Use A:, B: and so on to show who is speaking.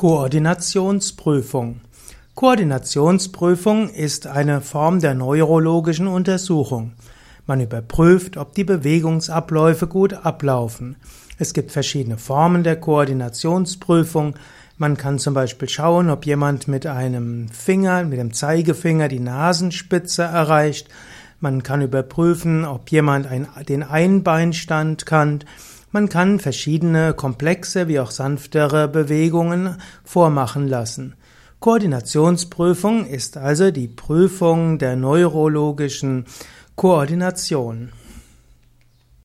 A: Koordinationsprüfung. Koordinationsprüfung ist eine Form der neurologischen Untersuchung. Man überprüft, ob die Bewegungsabläufe gut ablaufen. Es gibt verschiedene Formen der Koordinationsprüfung. Man kann zum Beispiel schauen, ob jemand mit einem Finger, mit dem Zeigefinger die Nasenspitze erreicht. Man kann überprüfen, ob jemand den Einbeinstand kann. Man kann verschiedene komplexe wie auch sanftere Bewegungen vormachen lassen. Koordinationsprüfung ist also die Prüfung der neurologischen Koordination.